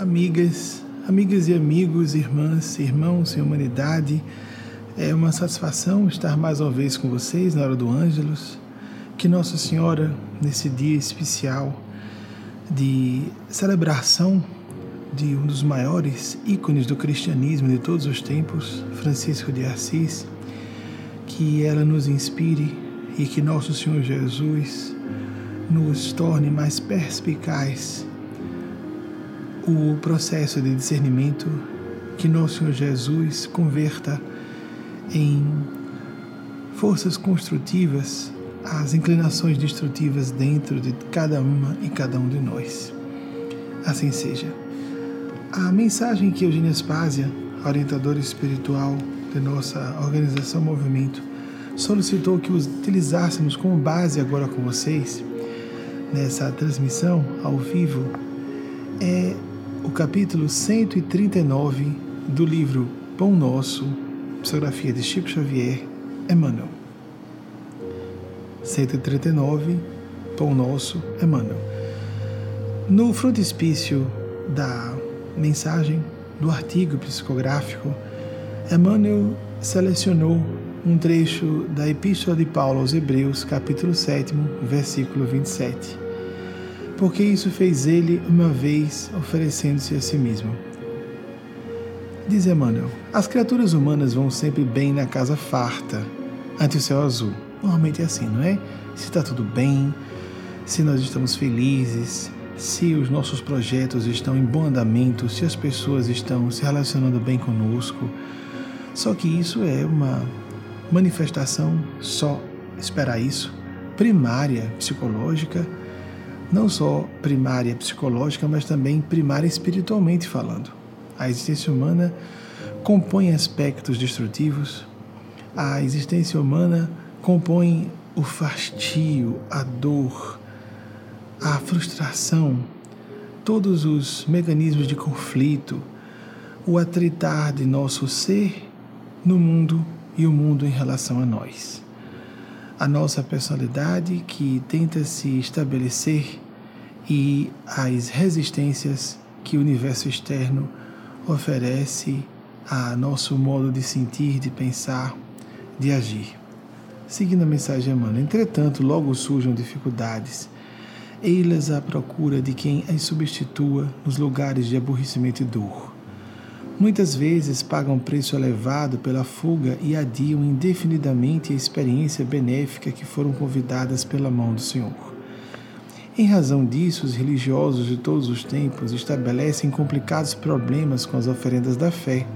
amigas, amigas e amigos, irmãs, irmãos e humanidade. É uma satisfação estar mais uma vez com vocês na hora do Ângelos. Que Nossa Senhora, nesse dia especial de celebração de um dos maiores ícones do cristianismo de todos os tempos, Francisco de Assis, que ela nos inspire e que Nosso Senhor Jesus nos torne mais perspicaz o processo de discernimento que nosso Senhor Jesus converta em forças construtivas as inclinações destrutivas dentro de cada uma e cada um de nós. Assim seja. A mensagem que Eugênia Spásia, orientadora espiritual de nossa organização Movimento, solicitou que utilizássemos como base agora com vocês, nessa transmissão ao vivo, é o capítulo 139 do livro Pão Nosso, psicografia de Chico Xavier, Emmanuel. 139, Pão Nosso, Emmanuel. No frontispício da mensagem do artigo psicográfico, Emmanuel selecionou um trecho da Epístola de Paulo aos Hebreus, capítulo 7, versículo 27 porque isso fez ele uma vez oferecendo-se a si mesmo. Diz Emmanuel: as criaturas humanas vão sempre bem na casa farta, ante o céu azul. Normalmente é assim, não é? Se está tudo bem, se nós estamos felizes, se os nossos projetos estão em bom andamento, se as pessoas estão se relacionando bem conosco. Só que isso é uma manifestação só, esperar isso, primária, psicológica não só primária psicológica, mas também primária espiritualmente falando. A existência humana compõe aspectos destrutivos, a existência humana compõe o fastio, a dor, a frustração, todos os mecanismos de conflito, o atritar de nosso ser no mundo e o mundo em relação a nós a nossa personalidade que tenta se estabelecer e as resistências que o universo externo oferece a nosso modo de sentir, de pensar, de agir. Seguindo a mensagem Emmanuel, entretanto, logo surjam dificuldades, eilas à procura de quem as substitua nos lugares de aborrecimento e dor muitas vezes pagam preço elevado pela fuga e adiam indefinidamente a experiência benéfica que foram convidadas pela mão do Senhor. Em razão disso, os religiosos de todos os tempos estabelecem complicados problemas com as oferendas da fé.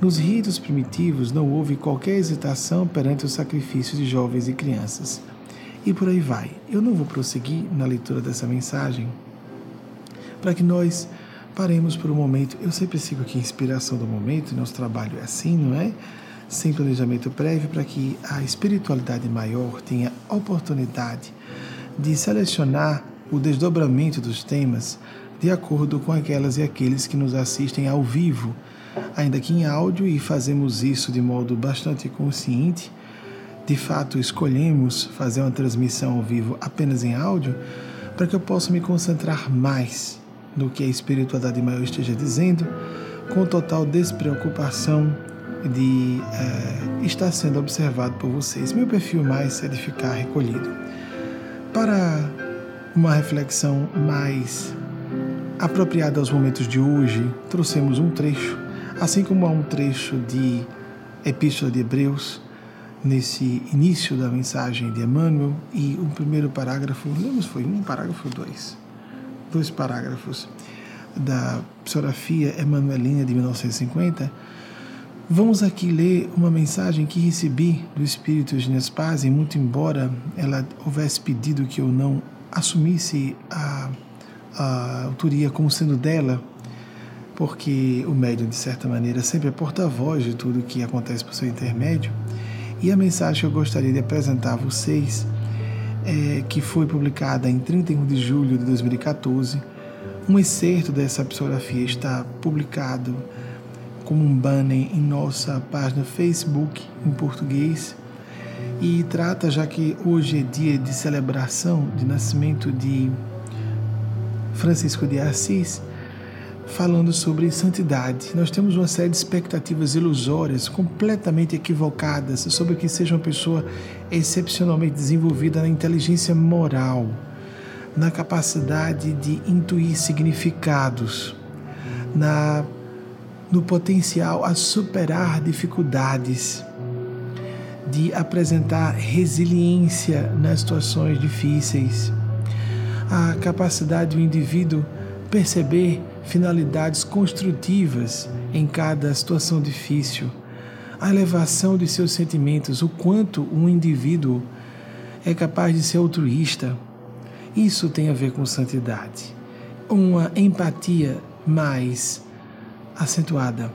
Nos ritos primitivos não houve qualquer hesitação perante o sacrifício de jovens e crianças. E por aí vai. Eu não vou prosseguir na leitura dessa mensagem para que nós Paremos por um momento. Eu sempre sigo aqui a inspiração do momento, nosso trabalho é assim, não é? Sem planejamento prévio, para que a espiritualidade maior tenha oportunidade de selecionar o desdobramento dos temas de acordo com aquelas e aqueles que nos assistem ao vivo, ainda que em áudio, e fazemos isso de modo bastante consciente. De fato, escolhemos fazer uma transmissão ao vivo apenas em áudio para que eu possa me concentrar mais do que a espiritualidade maior esteja dizendo, com total despreocupação de é, estar sendo observado por vocês. Meu perfil mais é de ficar recolhido. Para uma reflexão mais apropriada aos momentos de hoje, trouxemos um trecho, assim como há um trecho de Epístola de Hebreus, nesse início da mensagem de Emmanuel, e o primeiro parágrafo, lembra foi um parágrafo dois? Dois parágrafos da psicografia Emanuelina de 1950, vamos aqui ler uma mensagem que recebi do Espírito de Nespase, muito embora ela houvesse pedido que eu não assumisse a, a autoria como sendo dela, porque o médium, de certa maneira, sempre é porta-voz de tudo que acontece por seu intermédio. E a mensagem que eu gostaria de apresentar a vocês é, que foi publicada em 31 de julho de 2014. Um excerto dessa psicografia está publicado como um banner em nossa página Facebook em português e trata, já que hoje é dia de celebração de nascimento de Francisco de Assis, falando sobre santidade. Nós temos uma série de expectativas ilusórias, completamente equivocadas, sobre que seja uma pessoa excepcionalmente desenvolvida na inteligência moral, na capacidade de intuir significados, na no potencial a superar dificuldades, de apresentar resiliência nas situações difíceis, a capacidade do indivíduo perceber finalidades construtivas em cada situação difícil, a elevação de seus sentimentos, o quanto um indivíduo é capaz de ser altruísta. Isso tem a ver com santidade. Uma empatia mais acentuada,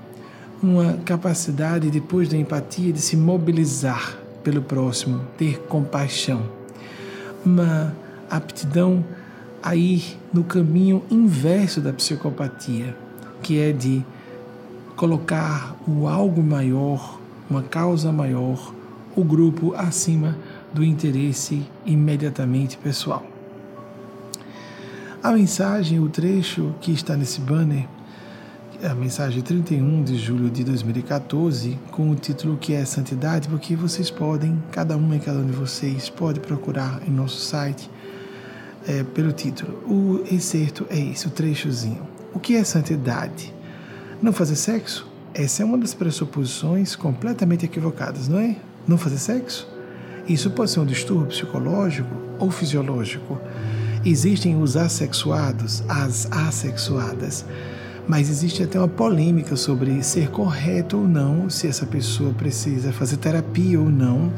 uma capacidade depois da empatia de se mobilizar pelo próximo, ter compaixão, uma aptidão a ir no caminho inverso da psicopatia, que é de colocar o algo maior, uma causa maior, o grupo acima do interesse imediatamente pessoal. A mensagem, o trecho que está nesse banner, a mensagem 31 de julho de 2014, com o título que é Santidade, porque vocês podem, cada uma e cada um de vocês, pode procurar em nosso site é, pelo título. O excerto é esse, o trechozinho. O que é santidade? Não fazer sexo? Essa é uma das pressuposições completamente equivocadas, não é? Não fazer sexo? Isso pode ser um distúrbio psicológico ou fisiológico. Existem os assexuados, as assexuadas, mas existe até uma polêmica sobre ser correto ou não, se essa pessoa precisa fazer terapia ou não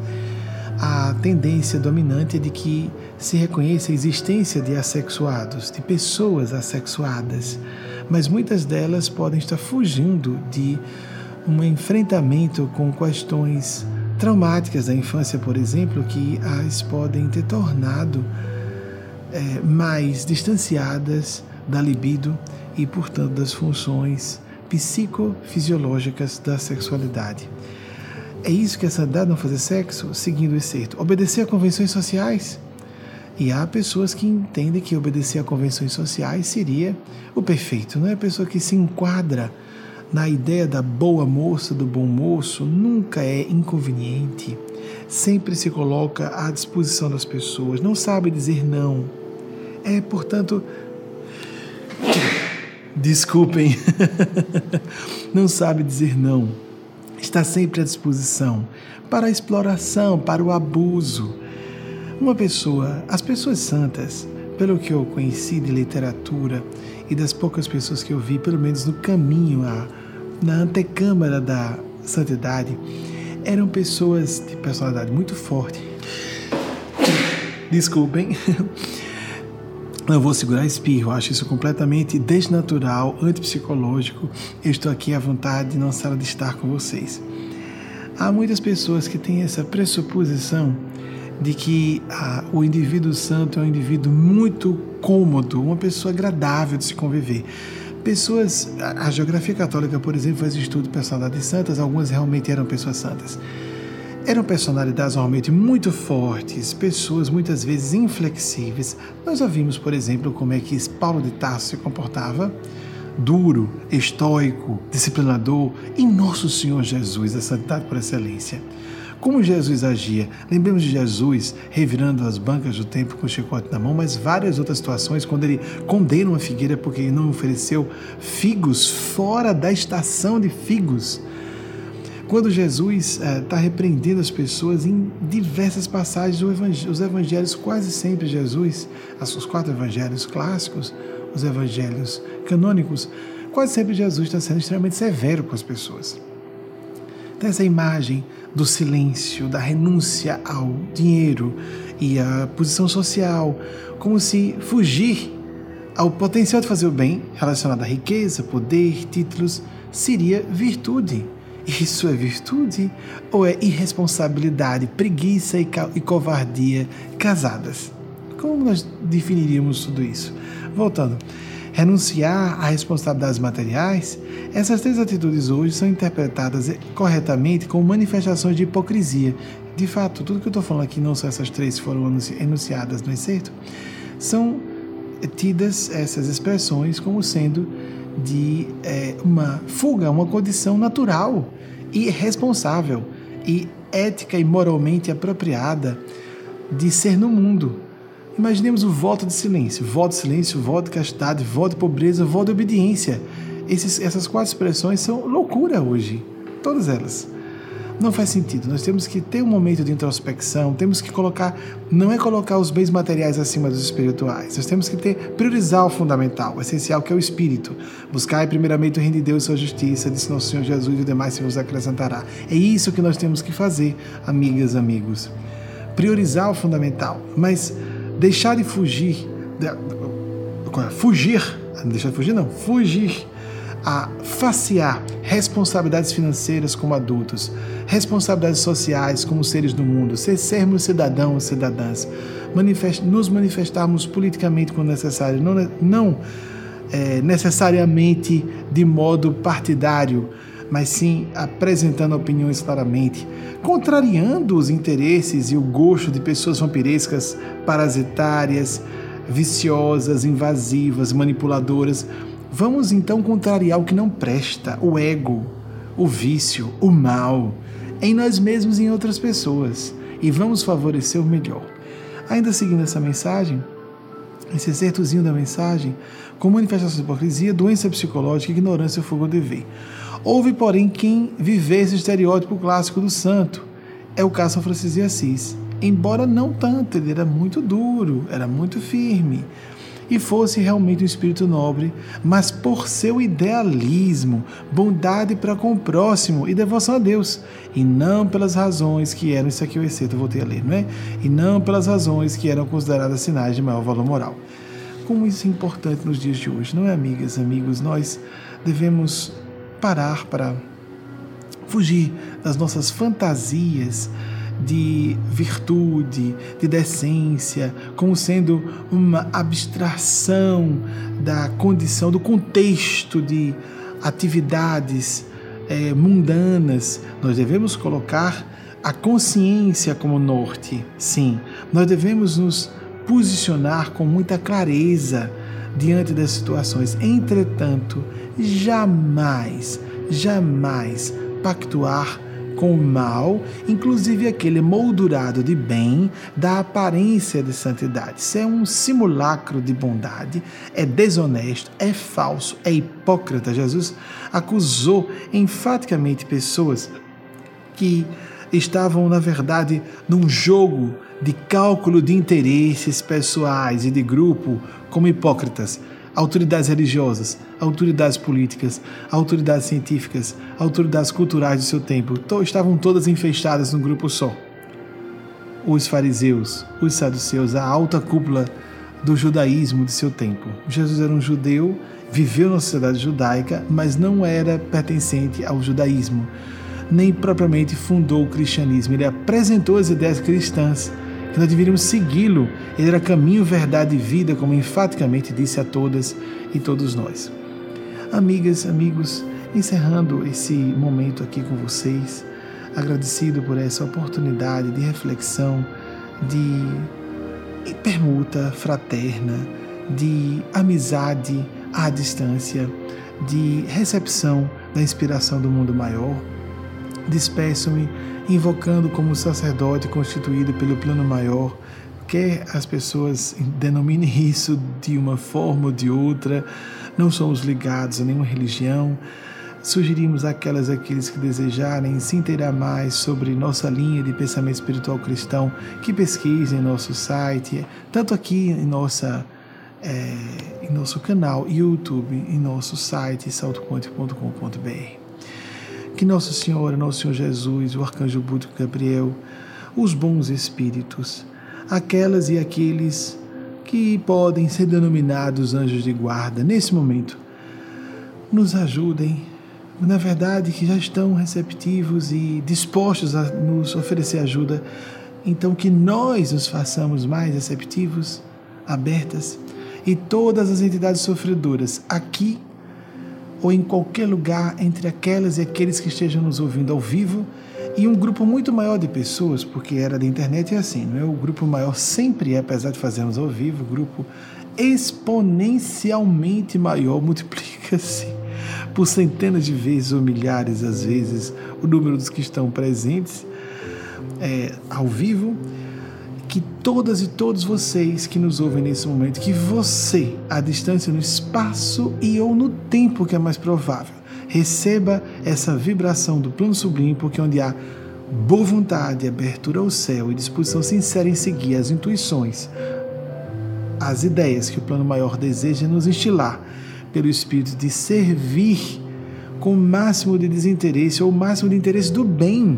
a tendência dominante é de que se reconheça a existência de assexuados, de pessoas assexuadas, mas muitas delas podem estar fugindo de um enfrentamento com questões traumáticas da infância, por exemplo, que as podem ter tornado é, mais distanciadas da libido e, portanto, das funções psicofisiológicas da sexualidade. É isso que é santidade, não fazer sexo? Seguindo o excerto. Obedecer a convenções sociais. E há pessoas que entendem que obedecer a convenções sociais seria o perfeito, não é? A pessoa que se enquadra na ideia da boa moça, do bom moço, nunca é inconveniente, sempre se coloca à disposição das pessoas, não sabe dizer não. É, portanto, desculpem, não sabe dizer não está sempre à disposição para a exploração, para o abuso. Uma pessoa, as pessoas santas, pelo que eu conheci de literatura e das poucas pessoas que eu vi, pelo menos no caminho a, na antecâmara da santidade, eram pessoas de personalidade muito forte. Desculpem. Não vou segurar espirro, acho isso completamente desnatural, antipsicológico. Eu estou aqui à vontade, não sala de estar com vocês. Há muitas pessoas que têm essa pressuposição de que ah, o indivíduo santo é um indivíduo muito cômodo, uma pessoa agradável de se conviver. Pessoas, a geografia católica, por exemplo, faz estudo de personalidades santas, algumas realmente eram pessoas santas. Eram personalidades normalmente muito fortes, pessoas muitas vezes inflexíveis. Nós ouvimos, por exemplo, como é que Paulo de Tarso se comportava duro, estoico, disciplinador, e nosso Senhor Jesus, a santidade por excelência. Como Jesus agia? Lembremos de Jesus revirando as bancas do templo com o chicote na mão, mas várias outras situações, quando ele condena uma figueira porque ele não ofereceu figos fora da estação de figos. Quando Jesus está eh, repreendendo as pessoas em diversas passagens, os evangelhos, quase sempre Jesus, os quatro evangelhos clássicos, os evangelhos canônicos, quase sempre Jesus está sendo extremamente severo com as pessoas. Então, essa imagem do silêncio, da renúncia ao dinheiro e à posição social, como se fugir ao potencial de fazer o bem relacionado à riqueza, poder, títulos, seria virtude. Isso é virtude ou é irresponsabilidade, preguiça e, e covardia casadas? Como nós definiríamos tudo isso? Voltando, renunciar a responsabilidades materiais, essas três atitudes hoje são interpretadas corretamente como manifestações de hipocrisia. De fato, tudo que eu estou falando aqui, não só essas três foram enunciadas no excerto, são tidas essas expressões como sendo de é, uma fuga, uma condição natural e responsável e ética e moralmente apropriada de ser no mundo. Imaginemos o voto de silêncio, voto de silêncio, voto de castidade, voto de pobreza, voto de obediência. Esses, essas quatro expressões são loucura hoje, todas elas não faz sentido. Nós temos que ter um momento de introspecção, temos que colocar, não é colocar os bens materiais acima dos espirituais. Nós temos que ter priorizar o fundamental, o essencial que é o espírito. Buscar primeiramente o reino de Deus e sua justiça, disse nosso Senhor Jesus, e o demais se vos acrescentará. É isso que nós temos que fazer, amigas, amigos. Priorizar o fundamental, mas deixar de fugir, fugir, não deixar de fugir não, fugir a facear responsabilidades financeiras como adultos, responsabilidades sociais como seres do mundo, ser, sermos cidadãos, cidadãs, manifest, nos manifestarmos politicamente quando necessário, não, não é, necessariamente de modo partidário, mas sim apresentando opiniões claramente, contrariando os interesses e o gosto de pessoas vampirescas, parasitárias, viciosas, invasivas, manipuladoras, Vamos então contrariar o que não presta, o ego, o vício, o mal, em nós mesmos e em outras pessoas, e vamos favorecer o melhor. Ainda seguindo essa mensagem, esse excertozinho da mensagem, com manifestação de hipocrisia, doença psicológica, ignorância, fogo de ver. Houve, porém, quem vivesse o estereótipo clássico do santo. É o caso de São Francisco de Assis. Embora não tanto, ele era muito duro, era muito firme, e fosse realmente um espírito nobre, mas por seu idealismo, bondade para com o próximo e devoção a Deus, e não pelas razões que eram, isso aqui eu exceto, eu voltei a ler, não é? E não pelas razões que eram consideradas sinais de maior valor moral. Como isso é importante nos dias de hoje, não é, amigas, amigos? Nós devemos parar para fugir das nossas fantasias de virtude, de decência, como sendo uma abstração da condição, do contexto de atividades é, mundanas. Nós devemos colocar a consciência como norte, sim. Nós devemos nos posicionar com muita clareza diante das situações. Entretanto, jamais, jamais pactuar com o mal, inclusive aquele moldurado de bem, da aparência de santidade. Isso é um simulacro de bondade, é desonesto, é falso, é hipócrita. Jesus acusou enfaticamente pessoas que estavam, na verdade, num jogo de cálculo de interesses pessoais e de grupo como hipócritas autoridades religiosas, autoridades políticas, autoridades científicas, autoridades culturais do seu tempo, estavam todas infestadas num grupo só. Os fariseus, os saduceus, a alta cúpula do judaísmo de seu tempo. Jesus era um judeu, viveu na sociedade judaica, mas não era pertencente ao judaísmo, nem propriamente fundou o cristianismo. Ele apresentou as ideias cristãs que nós deveríamos segui-lo. Ele era caminho, verdade e vida, como enfaticamente disse a todas e todos nós. Amigas, amigos, encerrando esse momento aqui com vocês, agradecido por essa oportunidade de reflexão, de permuta fraterna, de amizade à distância, de recepção da inspiração do mundo maior. Despeço-me invocando como sacerdote constituído pelo plano maior, quer as pessoas denominem isso de uma forma ou de outra, não somos ligados a nenhuma religião. Sugerimos àquelas aqueles que desejarem se inteirar mais sobre nossa linha de pensamento espiritual cristão que pesquisem em nosso site, tanto aqui em nossa é, em nosso canal YouTube, em nosso site saltoquântico.com.br que Nosso Senhor, Nosso Senhor Jesus, o Arcanjo Búdico Gabriel, os bons espíritos, aquelas e aqueles que podem ser denominados anjos de guarda nesse momento, nos ajudem, na verdade, que já estão receptivos e dispostos a nos oferecer ajuda, então que nós nos façamos mais receptivos, abertas, e todas as entidades sofredoras aqui ou em qualquer lugar entre aquelas e aqueles que estejam nos ouvindo ao vivo e um grupo muito maior de pessoas, porque era da internet é assim, não é? O grupo maior sempre é, apesar de fazermos ao vivo, o grupo exponencialmente maior multiplica multiplica-se por centenas de vezes ou milhares, às vezes, o número dos que estão presentes é, ao vivo. Que todas e todos vocês que nos ouvem nesse momento, que você, à distância, no espaço e ou no tempo que é mais provável, receba essa vibração do plano sublime, porque onde há boa vontade, abertura ao céu e disposição sincera em seguir as intuições, as ideias que o plano maior deseja nos instilar pelo espírito de servir com o máximo de desinteresse ou o máximo de interesse do bem,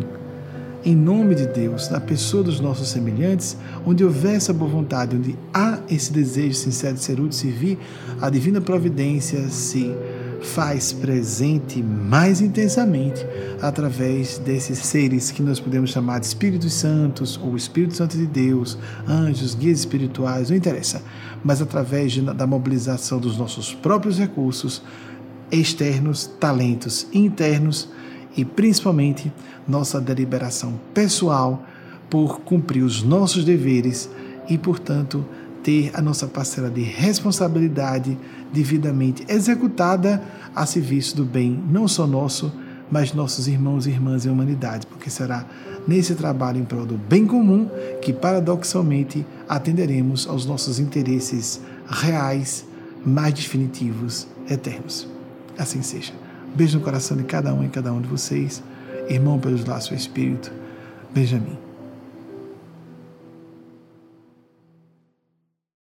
em nome de Deus, na pessoa dos nossos semelhantes, onde houver essa boa vontade, onde há esse desejo sincero de ser útil, de servir, a divina providência se faz presente mais intensamente através desses seres que nós podemos chamar de Espíritos Santos ou Espírito Santo de Deus, anjos, guias espirituais, não interessa, mas através de, da mobilização dos nossos próprios recursos externos, talentos internos e principalmente nossa deliberação pessoal por cumprir os nossos deveres e, portanto, ter a nossa parcela de responsabilidade devidamente executada a serviço do bem, não só nosso, mas nossos irmãos e irmãs em humanidade, porque será nesse trabalho em prol do bem comum que, paradoxalmente, atenderemos aos nossos interesses reais, mais definitivos, eternos. Assim seja. Beijo no coração de cada um e cada um de vocês. Irmão pelos laços do Espírito, Benjamin.